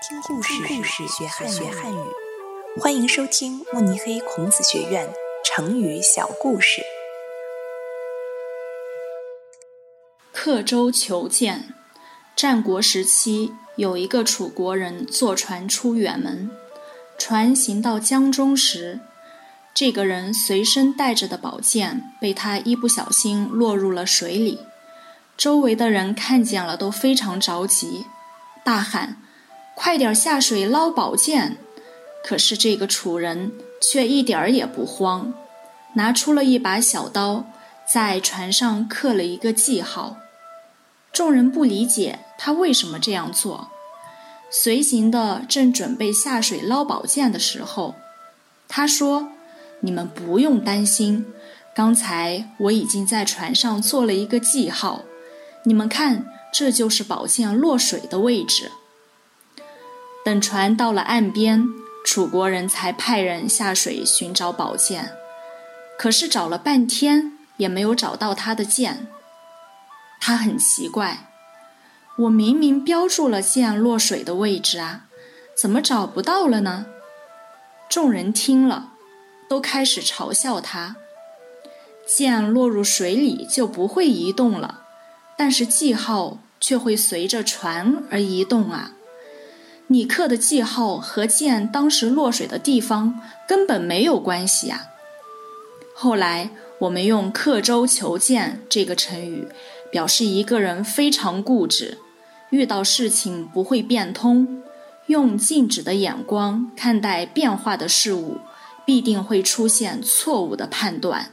听故事，故事学汉学汉语。欢迎收听慕尼黑孔子学院成语小故事。刻舟求剑。战国时期，有一个楚国人坐船出远门，船行到江中时，这个人随身带着的宝剑被他一不小心落入了水里。周围的人看见了，都非常着急，大喊。快点下水捞宝剑！可是这个楚人却一点儿也不慌，拿出了一把小刀，在船上刻了一个记号。众人不理解他为什么这样做。随行的正准备下水捞宝剑的时候，他说：“你们不用担心，刚才我已经在船上做了一个记号，你们看，这就是宝剑落水的位置。”等船到了岸边，楚国人才派人下水寻找宝剑，可是找了半天也没有找到他的剑。他很奇怪，我明明标注了剑落水的位置啊，怎么找不到了呢？众人听了，都开始嘲笑他：剑落入水里就不会移动了，但是记号却会随着船而移动啊！你刻的记号和剑当时落水的地方根本没有关系啊！后来我们用“刻舟求剑”这个成语，表示一个人非常固执，遇到事情不会变通，用静止的眼光看待变化的事物，必定会出现错误的判断。